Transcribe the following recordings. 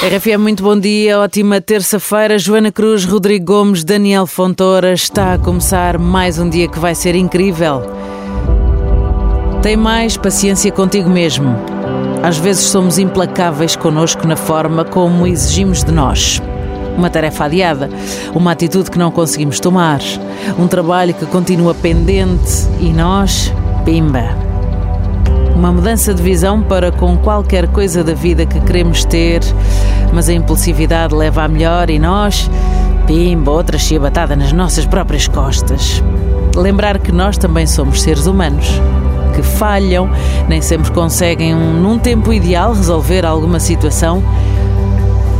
RFM, muito bom dia, ótima terça-feira. Joana Cruz, Rodrigo Gomes, Daniel Fontoura. Está a começar mais um dia que vai ser incrível. Tem mais paciência contigo mesmo. Às vezes somos implacáveis connosco na forma como exigimos de nós. Uma tarefa adiada, uma atitude que não conseguimos tomar, um trabalho que continua pendente e nós, pimba. Uma mudança de visão para com qualquer coisa da vida que queremos ter, mas a impulsividade leva a melhor e nós, pimba, outra chibatada nas nossas próprias costas. Lembrar que nós também somos seres humanos que falham, nem sempre conseguem, num tempo ideal, resolver alguma situação,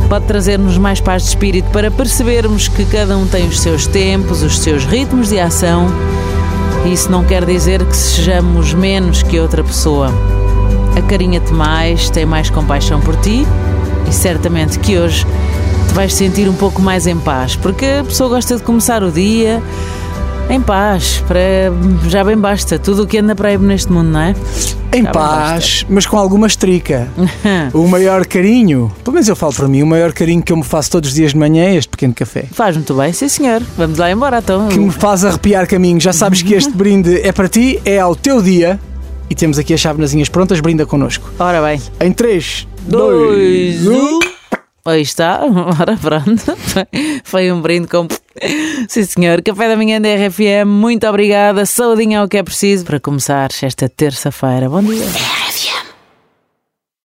pode trazer-nos mais paz de espírito para percebermos que cada um tem os seus tempos, os seus ritmos de ação. Isso não quer dizer que sejamos menos que outra pessoa. Acarinha-te mais, tem mais compaixão por ti e certamente que hoje te vais sentir um pouco mais em paz, porque a pessoa gosta de começar o dia em paz, para já bem basta. Tudo o que anda para aí neste mundo, não é? Em já paz, mas com alguma estrica. o maior carinho, pelo menos eu falo para mim, o maior carinho que eu me faço todos os dias de manhã é este pequeno café. Faz muito bem, sim senhor. Vamos lá embora então. Que me faz arrepiar caminho. Já sabes que este brinde é para ti, é ao teu dia. E temos aqui as chávenazinhas prontas, brinda connosco. Ora bem. Em 3, 2, 1. Aí está, ora pronto. Foi um brinde com. Sim, senhor. Café da manhã da RFM, muito obrigada. Saudinha ao que é preciso para começar esta terça-feira. Bom dia.